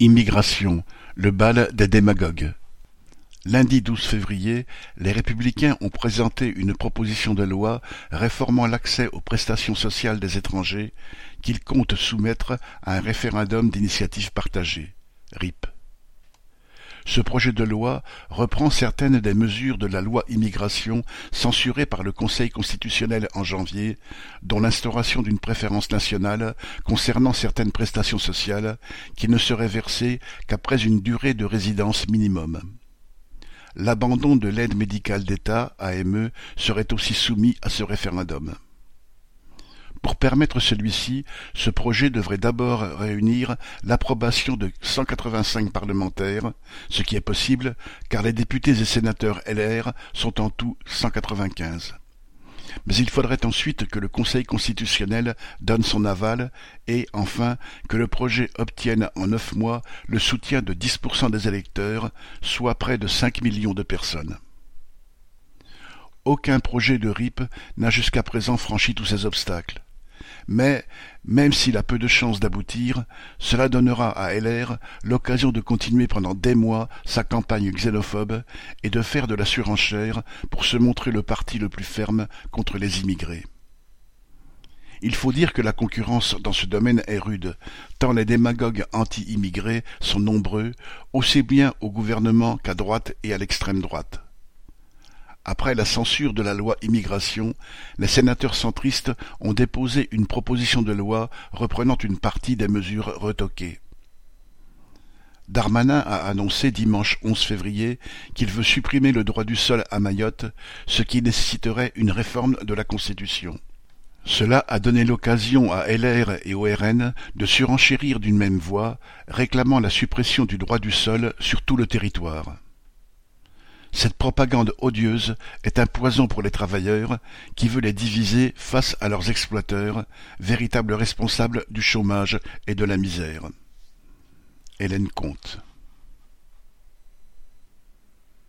Immigration, le bal des démagogues. Lundi 12 février, les Républicains ont présenté une proposition de loi réformant l'accès aux prestations sociales des étrangers qu'ils comptent soumettre à un référendum d'initiative partagée. RIP. Ce projet de loi reprend certaines des mesures de la loi immigration censurée par le Conseil constitutionnel en janvier, dont l'instauration d'une préférence nationale concernant certaines prestations sociales qui ne seraient versées qu'après une durée de résidence minimum. L'abandon de l'aide médicale d'État, AME, serait aussi soumis à ce référendum. Pour permettre celui-ci, ce projet devrait d'abord réunir l'approbation de 185 parlementaires, ce qui est possible car les députés et sénateurs LR sont en tout 195. Mais il faudrait ensuite que le Conseil constitutionnel donne son aval et, enfin, que le projet obtienne en neuf mois le soutien de 10% des électeurs, soit près de 5 millions de personnes. Aucun projet de RIP n'a jusqu'à présent franchi tous ces obstacles mais, même s'il a peu de chances d'aboutir, cela donnera à LR l'occasion de continuer pendant des mois sa campagne xénophobe et de faire de la surenchère pour se montrer le parti le plus ferme contre les immigrés. Il faut dire que la concurrence dans ce domaine est rude, tant les démagogues anti-immigrés sont nombreux, aussi bien au gouvernement qu'à droite et à l'extrême droite. Après la censure de la loi immigration, les sénateurs centristes ont déposé une proposition de loi reprenant une partie des mesures retoquées. Darmanin a annoncé dimanche 11 février qu'il veut supprimer le droit du sol à Mayotte, ce qui nécessiterait une réforme de la Constitution. Cela a donné l'occasion à LR et au RN de surenchérir d'une même voix, réclamant la suppression du droit du sol sur tout le territoire. Cette propagande odieuse est un poison pour les travailleurs qui veut les diviser face à leurs exploiteurs, véritables responsables du chômage et de la misère. Hélène Comte